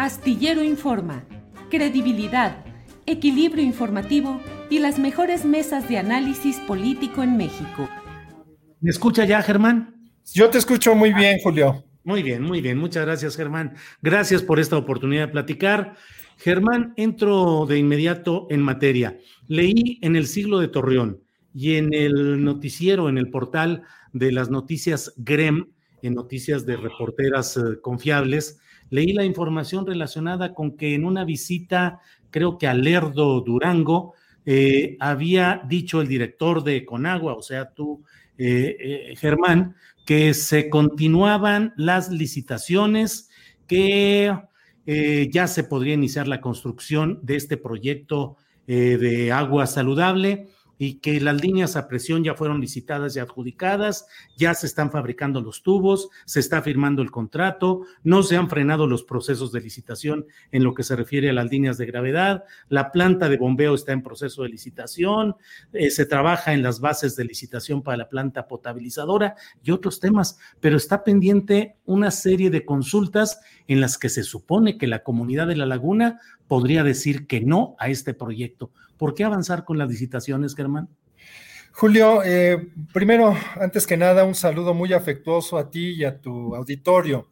Astillero Informa, credibilidad, equilibrio informativo y las mejores mesas de análisis político en México. ¿Me escucha ya, Germán? Yo te escucho muy bien, Julio. Muy bien, muy bien. Muchas gracias, Germán. Gracias por esta oportunidad de platicar. Germán, entro de inmediato en materia. Leí en el siglo de Torreón y en el noticiero, en el portal de las noticias GREM, en noticias de reporteras eh, confiables, leí la información relacionada con que en una visita, creo que a Lerdo, Durango, eh, había dicho el director de Conagua, o sea, tú, eh, eh, Germán, que se continuaban las licitaciones, que eh, ya se podría iniciar la construcción de este proyecto de agua saludable y que las líneas a presión ya fueron licitadas y adjudicadas, ya se están fabricando los tubos, se está firmando el contrato, no se han frenado los procesos de licitación en lo que se refiere a las líneas de gravedad, la planta de bombeo está en proceso de licitación, eh, se trabaja en las bases de licitación para la planta potabilizadora y otros temas, pero está pendiente una serie de consultas en las que se supone que la comunidad de la laguna podría decir que no a este proyecto. ¿Por qué avanzar con las licitaciones, Germán? Julio, eh, primero, antes que nada, un saludo muy afectuoso a ti y a tu auditorio.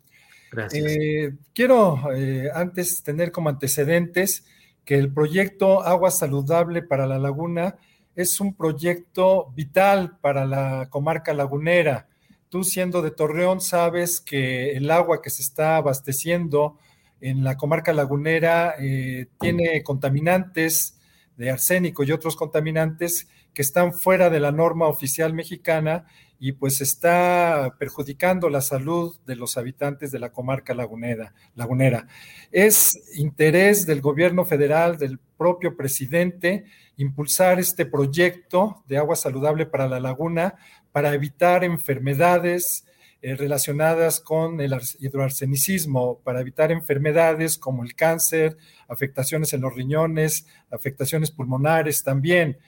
Gracias. Eh, quiero eh, antes tener como antecedentes que el proyecto Agua Saludable para la Laguna es un proyecto vital para la comarca lagunera. Tú siendo de Torreón sabes que el agua que se está abasteciendo en la comarca lagunera eh, tiene contaminantes de arsénico y otros contaminantes que están fuera de la norma oficial mexicana y pues está perjudicando la salud de los habitantes de la comarca lagunera. lagunera. Es interés del gobierno federal, del propio presidente, impulsar este proyecto de agua saludable para la laguna para evitar enfermedades eh, relacionadas con el hidroarsenicismo, para evitar enfermedades como el cáncer, afectaciones en los riñones, afectaciones pulmonares también.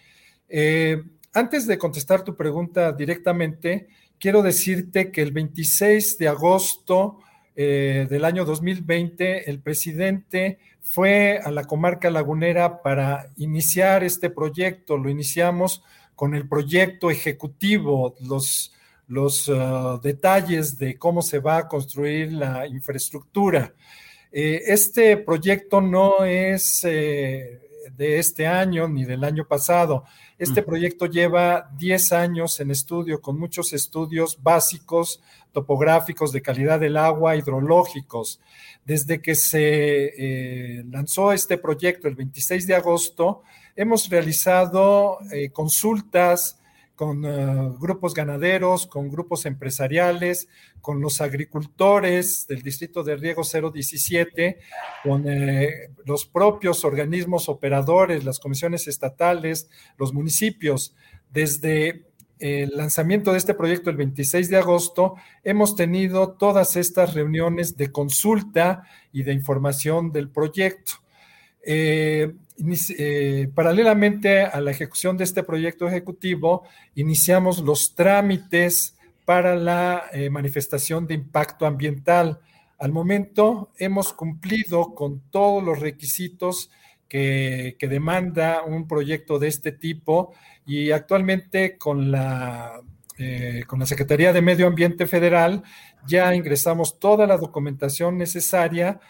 Eh, antes de contestar tu pregunta directamente, quiero decirte que el 26 de agosto eh, del año 2020, el presidente fue a la comarca lagunera para iniciar este proyecto. Lo iniciamos con el proyecto ejecutivo, los, los uh, detalles de cómo se va a construir la infraestructura. Eh, este proyecto no es eh, de este año ni del año pasado. Este proyecto lleva 10 años en estudio, con muchos estudios básicos, topográficos, de calidad del agua, hidrológicos. Desde que se eh, lanzó este proyecto el 26 de agosto, hemos realizado eh, consultas con uh, grupos ganaderos, con grupos empresariales, con los agricultores del Distrito de Riego 017, con eh, los propios organismos operadores, las comisiones estatales, los municipios. Desde el lanzamiento de este proyecto el 26 de agosto, hemos tenido todas estas reuniones de consulta y de información del proyecto. Eh, eh, paralelamente a la ejecución de este proyecto ejecutivo, iniciamos los trámites para la eh, manifestación de impacto ambiental. Al momento hemos cumplido con todos los requisitos que, demanda un proyecto de este tipo y actualmente con la, eh, con la Secretaría de Medio Ambiente Federal ya ingresamos toda la documentación necesaria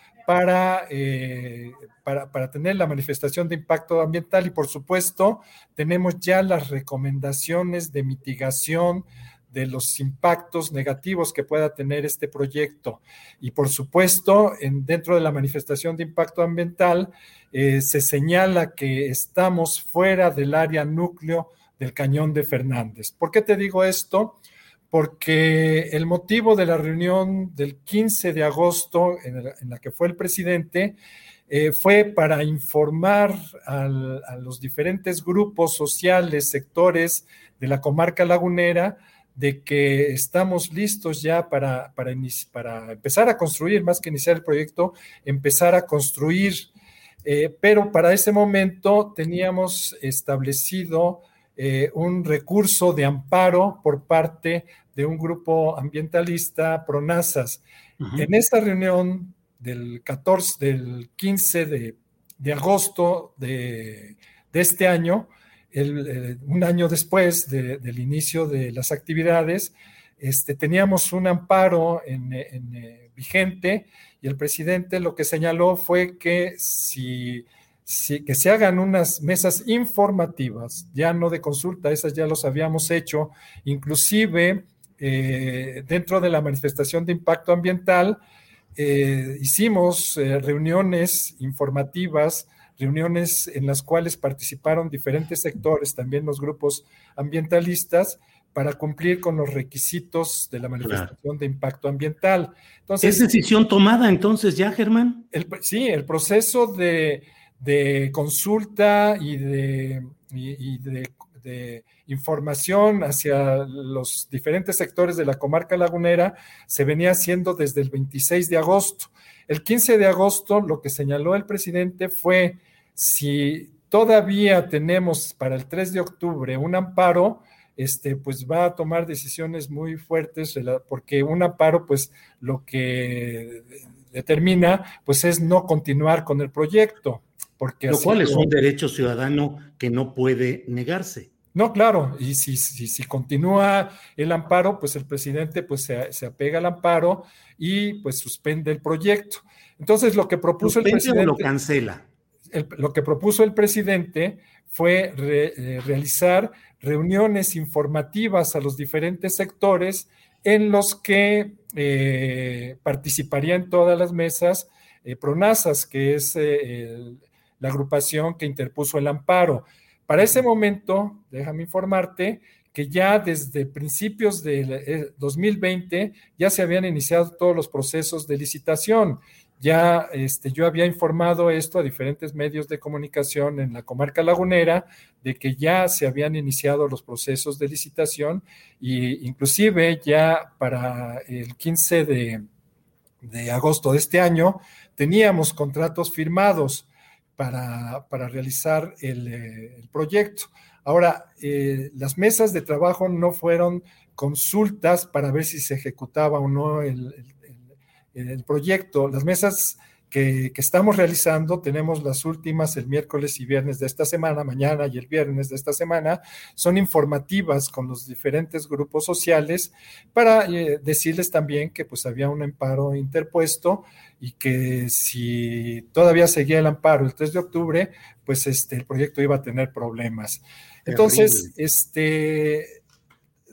eh, para, para, tener la manifestación de impacto ambiental y por supuesto tenemos ya las recomendaciones de mitigación de los impactos negativos que pueda tener este proyecto. Y por supuesto, en, dentro de la manifestación de impacto ambiental, eh, se señala que estamos fuera del área núcleo del cañón de Fernández. ¿Por qué te digo esto? Porque el motivo de la reunión del 15 de agosto en, la que fue el presidente eh, fue para informar a los diferentes grupos sociales, sectores de la comarca lagunera, de que estamos listos ya para, para, empezar a construir, más que iniciar el proyecto, empezar a construir. Eh, pero para ese momento teníamos establecido eh, un recurso de amparo por parte de un grupo ambientalista, PRONASAS. En esta reunión del 14, del 15 de, agosto de, este año, eh, un año después del inicio de las actividades, este, teníamos un amparo en, eh, vigente y el presidente lo que señaló fue que si que se hagan unas mesas informativas, ya no de consulta, esas ya los habíamos hecho, inclusive eh, dentro de la manifestación de impacto ambiental, eh, hicimos eh, reuniones informativas, reuniones en las cuales participaron diferentes sectores, también los grupos ambientalistas, para cumplir con los requisitos de la manifestación de impacto ambiental. Entonces, ¿Es decisión tomada entonces ya, Germán? sí, el proceso de de consulta y de, de, información hacia los diferentes sectores de la comarca lagunera se venía haciendo desde el 26 de agosto. El 15 de agosto lo que señaló el presidente fue si todavía tenemos para el 3 de octubre un amparo, este, pues va a tomar decisiones muy fuertes, porque un amparo, pues lo que determina, pues es no continuar con el proyecto. Lo cual es un derecho ciudadano que no puede negarse. No, claro, y si, si, continúa el amparo, pues el presidente pues se, apega al amparo y pues suspende el proyecto. Entonces lo que propuso el presidente... lo cancela? lo que propuso el presidente fue eh, realizar reuniones informativas a los diferentes sectores en los que eh, participarían todas las mesas eh, PRONASAS, que es el la agrupación que interpuso el amparo. Para ese momento, déjame informarte que ya desde principios del 2020 eh, ya se habían iniciado todos los procesos de licitación. Ya este, yo había informado esto a diferentes medios de comunicación en la comarca lagunera de que ya se habían iniciado los procesos de licitación e inclusive ya para el 15 de, de agosto de este año teníamos contratos firmados para, realizar eh, el, proyecto. Ahora, eh, las mesas de trabajo no fueron consultas para ver si se ejecutaba o no el, el proyecto. Las mesas que, estamos realizando, tenemos las últimas el miércoles y viernes de esta semana, mañana y el viernes de esta semana, son informativas con los diferentes grupos sociales para eh, decirles también que pues había un amparo interpuesto y que si todavía seguía el amparo el 3 de octubre, pues este, el proyecto iba a tener problemas. Entonces, este...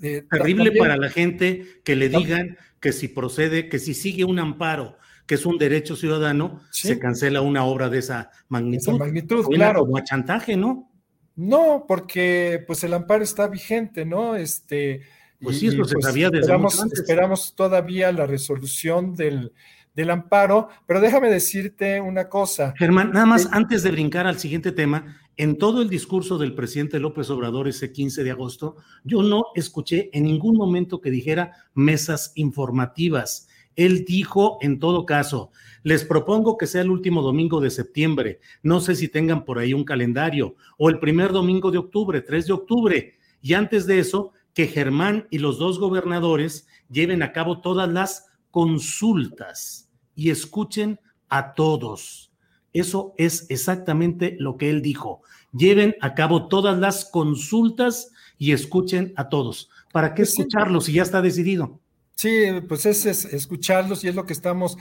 Eh, Terrible para la gente que le digan que si procede, que si sigue un amparo que es un derecho ciudadano, se cancela una obra de esa magnitud. Esa magnitud, claro. Como a chantaje, ¿no? No, porque pues el amparo está vigente, ¿no? Este, pues sí, eso se pues, sabía desde esperamos, esperamos todavía la resolución del, del amparo, pero déjame decirte una cosa. Germán, nada más antes de brincar al siguiente tema, en todo el discurso del presidente López Obrador ese 15 de agosto, yo no escuché en ningún momento que dijera mesas informativas. Él dijo, en todo caso, les propongo que sea el último domingo de septiembre. No sé si tengan por ahí un calendario, o el primer domingo de octubre, 3 de octubre. Y antes de eso, que Germán y los dos gobernadores lleven a cabo todas las consultas y escuchen a todos. Eso es exactamente lo que él dijo. Lleven a cabo todas las consultas y escuchen a todos. ¿Para qué escucharlos si ya está decidido? Sí, pues es, escucharlos y es lo que estamos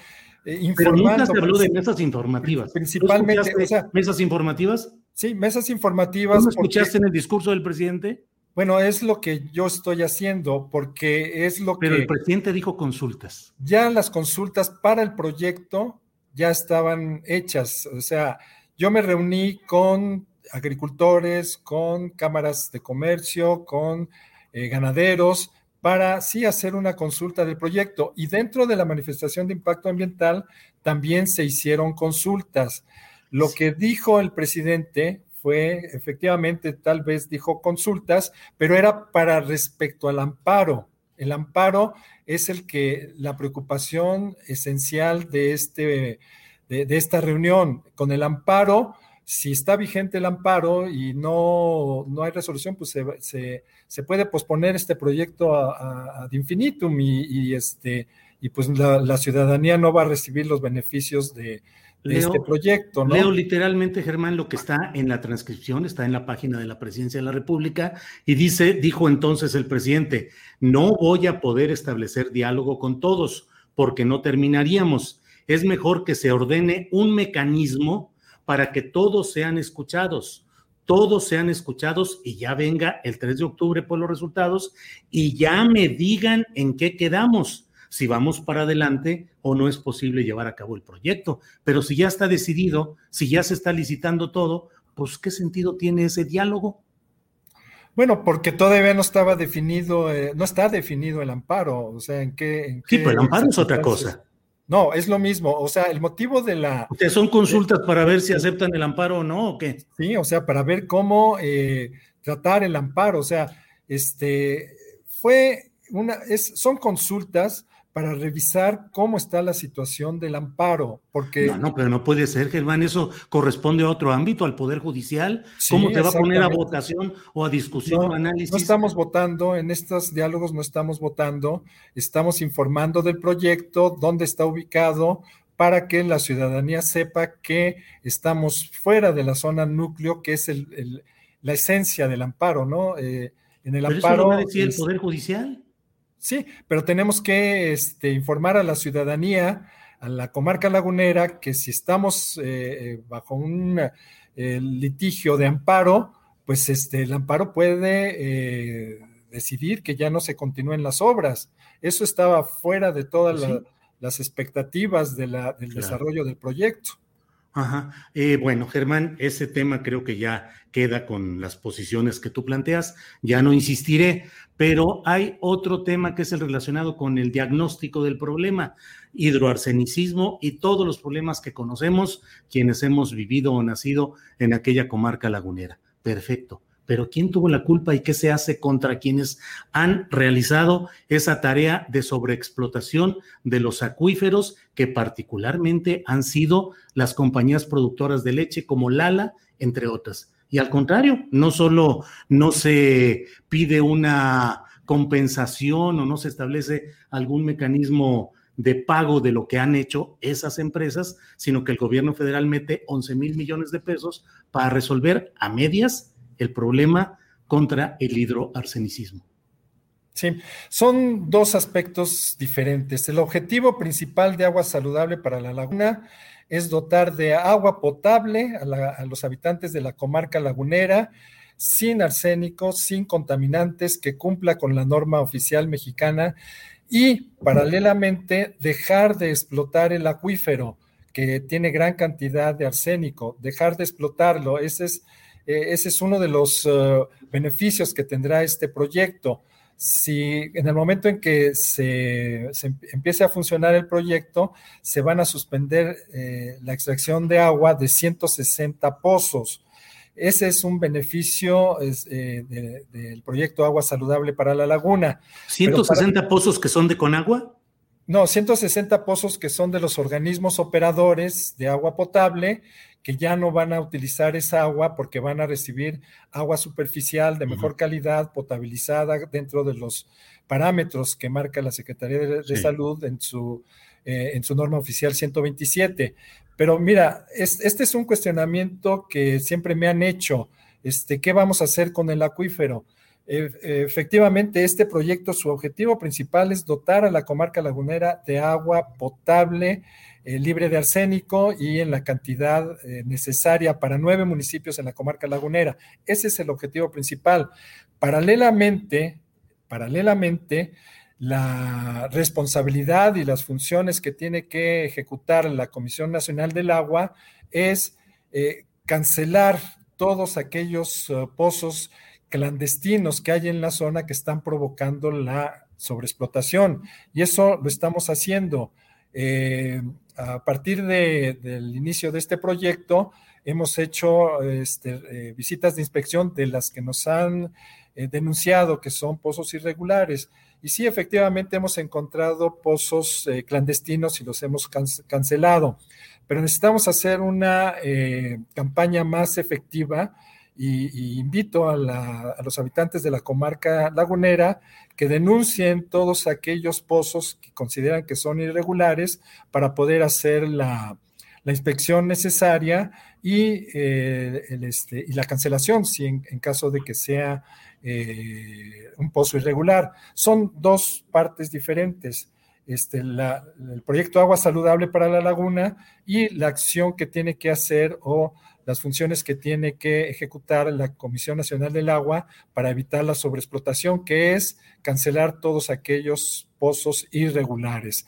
informando. Eh, Pero nunca se habló de mesas informativas. Principalmente. ¿Mesas informativas? Sí, mesas informativas. ¿No escuchaste en el discurso del presidente? Bueno, es lo que yo estoy haciendo, porque es lo que... Pero el presidente dijo consultas. Ya las consultas para el proyecto ya estaban hechas. O sea, yo me reuní con agricultores, con cámaras de comercio, con eh, ganaderos, para sí hacer una consulta del proyecto. Y dentro de la manifestación de impacto ambiental también se hicieron consultas. Lo que dijo el presidente fue, efectivamente, tal vez dijo consultas, pero era para respecto al amparo. El amparo es el que la preocupación esencial de, este, de, esta reunión. Con el amparo, si está vigente el amparo y no, no hay resolución, pues se, se, puede posponer este proyecto ad infinitum y, este, y pues la ciudadanía no va a recibir los beneficios de, este proyecto. ¿no? Leo literalmente, Germán, lo que está en la transcripción, está en la página de la Presidencia de la República, y dice, dijo entonces el presidente, no voy a poder establecer diálogo con todos, porque no terminaríamos. Es mejor que se ordene un mecanismo para que todos sean escuchados, todos sean escuchados y ya venga el 3 de octubre por los resultados y ya me digan en qué quedamos si vamos para adelante o no es posible llevar a cabo el proyecto. Pero si ya está decidido, si ya se está licitando todo, pues ¿qué sentido tiene ese diálogo? Bueno, porque todavía no estaba definido, eh, no está definido el amparo, o sea, en qué... sí, pero el amparo es otra cosa. No, es lo mismo, o sea, el motivo de la... Son consultas para ver si aceptan el amparo o no, ¿o qué? Sí, o sea, para ver cómo eh, tratar el amparo, o sea, este, fue una, es, son consultas para revisar cómo está la situación del amparo, porque... No, no, pero no puede ser, Germán, eso corresponde a otro ámbito, al Poder Judicial. ¿Cómo te va a poner a votación o a discusión o análisis? No estamos votando, en estos diálogos no estamos votando, estamos informando del proyecto, dónde está ubicado, para que la ciudadanía sepa que estamos fuera de la zona núcleo, que es el, la esencia del amparo, ¿no? Eh, en el amparo... Eso decir el Poder Judicial? Sí, pero tenemos que este, informar a la ciudadanía, a la comarca lagunera, que si estamos eh, eh, bajo un eh, litigio de amparo, pues este, el amparo puede decidir que ya no se continúen las obras. Eso estaba fuera de todas las expectativas del desarrollo del proyecto. Ajá. bueno, Germán, ese tema creo que ya queda con las posiciones que tú planteas. Ya no insistiré, pero hay otro tema que es el relacionado con el diagnóstico del problema, hidroarsenicismo y todos los problemas que conocemos quienes hemos vivido o nacido en aquella comarca lagunera. Perfecto. Pero ¿quién tuvo la culpa y qué se hace contra quienes han realizado esa tarea de sobreexplotación de los acuíferos que particularmente han sido las compañías productoras de leche como Lala, entre otras? Y al contrario, no solo no se pide una compensación o no se establece algún mecanismo de pago de lo que han hecho esas empresas, sino que el gobierno federal mete 11 mil millones de pesos para resolver a medias el problema contra el hidroarsenicismo. Sí, son dos aspectos diferentes. El objetivo principal de agua saludable para la laguna es dotar de agua potable a, los habitantes de la comarca lagunera, sin arsénico, sin contaminantes, que cumpla con la norma oficial mexicana y paralelamente dejar de explotar el acuífero que tiene gran cantidad de arsénico, dejar de explotarlo. Ese es eh, ese es uno de los eh, beneficios que tendrá este proyecto. Si en el momento en que se, empiece a funcionar el proyecto, se van a suspender eh, la extracción de agua de 160 pozos. Ese es un beneficio del proyecto Agua Saludable para la Laguna. ¿160 pozos que son de Conagua? No, 160 pozos que son de los organismos operadores de agua potable que ya no van a utilizar esa agua porque van a recibir agua superficial de mejor calidad, potabilizada dentro de los parámetros que marca la Secretaría de, Salud en su, eh, en su norma oficial 127. Pero mira, este es un cuestionamiento que siempre me han hecho. Este, ¿Qué vamos a hacer con el acuífero? Efectivamente, este proyecto, su objetivo principal es dotar a la comarca lagunera de agua potable, eh, libre de arsénico y en la cantidad eh, necesaria para nueve municipios en la comarca lagunera. Ese es el objetivo principal. Paralelamente, paralelamente, la responsabilidad y las funciones que tiene que ejecutar la Comisión Nacional del Agua es eh, cancelar todos aquellos pozos clandestinos que hay en la zona que están provocando la sobreexplotación. Y eso lo estamos haciendo. Eh, a partir del inicio de este proyecto, hemos hecho este, eh, visitas de inspección de las que nos han eh, denunciado que son pozos irregulares. Y sí, efectivamente hemos encontrado pozos clandestinos y los hemos cancelado, pero necesitamos hacer una campaña más efectiva y, invito a, los habitantes de la comarca lagunera que denuncien todos aquellos pozos que consideran que son irregulares para poder hacer la, inspección necesaria y, eh, este, y, la cancelación, si en, caso de que sea eh, un pozo irregular. Son dos partes diferentes. Este, el proyecto Agua Saludable para la Laguna y la acción que tiene que hacer o las funciones que tiene que ejecutar la Comisión Nacional del Agua para evitar la sobreexplotación, que es cancelar todos aquellos pozos irregulares.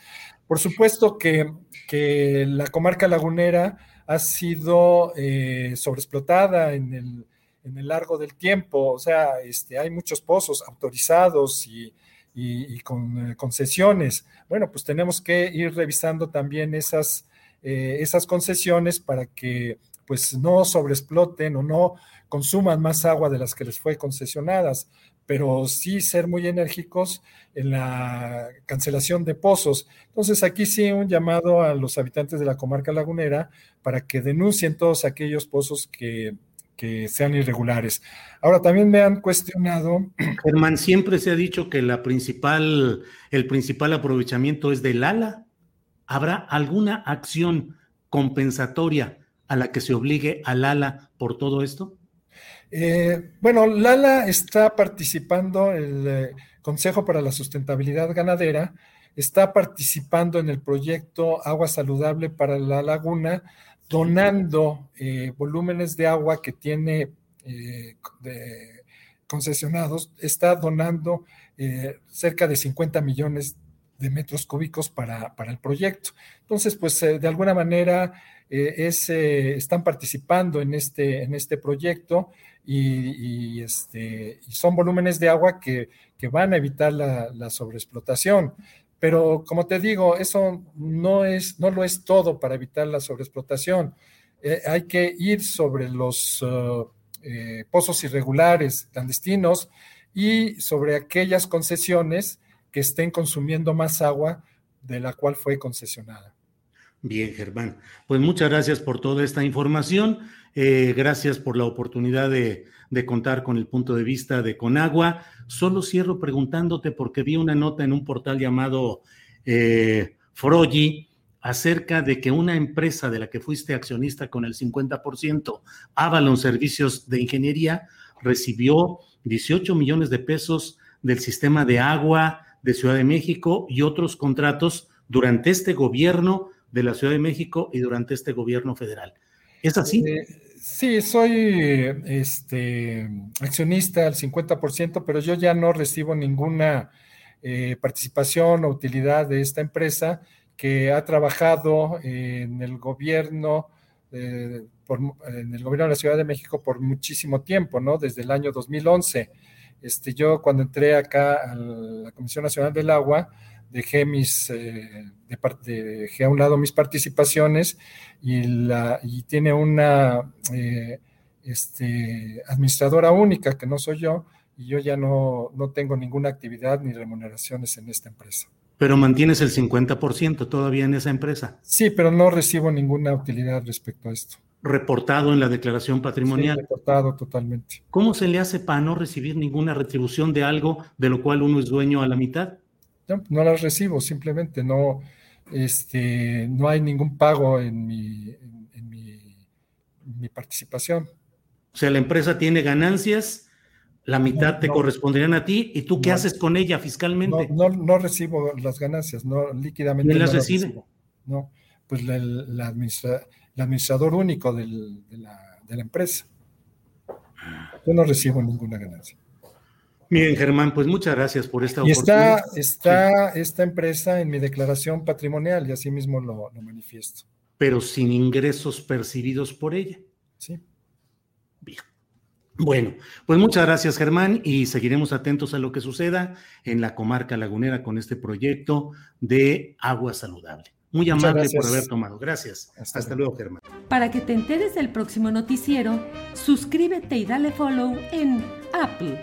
Por supuesto que, la comarca lagunera ha sido eh, sobreexplotada en el, en el, largo del tiempo, o sea, este, hay muchos pozos autorizados y, con eh, concesiones. Bueno, pues tenemos que ir revisando también esas, eh, esas concesiones para que pues no sobreexploten o no consuman más agua de las que les fue concesionadas, pero sí ser muy enérgicos en la cancelación de pozos. Entonces aquí sí un llamado a los habitantes de la comarca lagunera para que denuncien todos aquellos pozos que, sean irregulares. Ahora también me han cuestionado. Germán, siempre se ha dicho que la principal, el principal aprovechamiento es del ALA. ¿Habrá alguna acción compensatoria a la que se obligue a Lala por todo esto? Eh, bueno, Lala está participando, el eh, Consejo para la Sustentabilidad Ganadera está participando en el proyecto Agua Saludable para la Laguna, donando eh, volúmenes de agua que tiene concesionados, está donando cerca de 50 millones de metros cúbicos para, para el proyecto. Entonces, pues de alguna manera eh, eh, están participando en este, en este proyecto y, este, son volúmenes de agua que, van a evitar la, sobreexplotación. Pero como te digo, eso no, es, no lo es todo para evitar la sobreexplotación. Eh, hay que ir sobre los pozos irregulares, clandestinos, y sobre aquellas concesiones que estén consumiendo más agua de la cual fue concesionada. Bien, Germán. Pues muchas gracias por toda esta información. Eh, gracias por la oportunidad de, contar con el punto de vista de Conagua. Solo cierro preguntándote porque vi una nota en un portal llamado eh, acerca de que una empresa de la que fuiste accionista con el 50%, Avalon Servicios de Ingeniería, recibió 18 millones de pesos del sistema de agua de Ciudad de México y otros contratos durante este gobierno de la Ciudad de México y durante este gobierno federal. ¿Es así? Eh, sí, soy este, accionista al 50%, pero yo ya no recibo ninguna eh, participación o utilidad de esta empresa que ha trabajado en el gobierno, eh, en el gobierno de la Ciudad de México por muchísimo tiempo, ¿no? Desde el año 2011. Este, yo cuando entré acá a la Comisión Nacional del Agua, dejé, mis, eh, dejé a un lado mis participaciones y, la, y tiene una eh, este, administradora única, que no soy yo, y yo ya no, no tengo ninguna actividad ni remuneraciones en esta empresa. Pero mantienes el 50% todavía en esa empresa. Sí, pero no recibo ninguna utilidad respecto a esto. Reportado en la declaración patrimonial. Sí, reportado totalmente. ¿Cómo se le hace para no recibir ninguna retribución de algo de lo cual uno es dueño a la mitad? No, no las recibo, simplemente no, este, no hay ningún pago en mi, en, mi, participación. O sea, la empresa tiene ganancias, la mitad te corresponderían a ti, ¿y tú qué haces con ella fiscalmente? No, no, recibo las ganancias, no líquidamente. ¿Quién las recibe? No, pues el administrador único de, la, de la empresa. Yo no recibo ninguna ganancia. Bien, Germán, pues muchas gracias por esta y oportunidad. Está, está esta empresa en mi declaración patrimonial y así mismo lo, manifiesto. Pero sin ingresos percibidos por ella. Sí. Bien. Bueno, pues muchas gracias, Germán, y seguiremos atentos a lo que suceda en la comarca lagunera con este proyecto de agua saludable. Muy amable por haber tomado. Gracias. Hasta, luego, Germán. Para que te enteres del próximo noticiero, suscríbete y dale follow en Apple,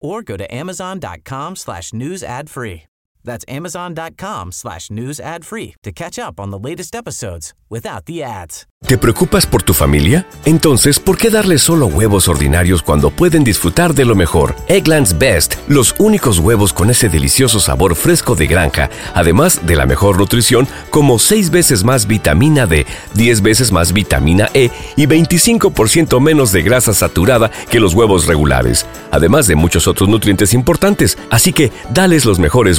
or go to amazon.com slash news ad free. That's amazon.com slash news ad free to catch up on the latest episodes without the ads. ¿Te preocupas por tu familia? Entonces, ¿por qué darles solo huevos ordinarios cuando pueden disfrutar de lo mejor? Eggland's Best, los únicos huevos con ese delicioso sabor fresco de granja, además de la mejor nutrición, como 6 veces más vitamina D, 10 veces más vitamina E y 25% menos de grasa saturada que los huevos regulares, además de muchos otros nutrientes importantes. Así que, dales los mejores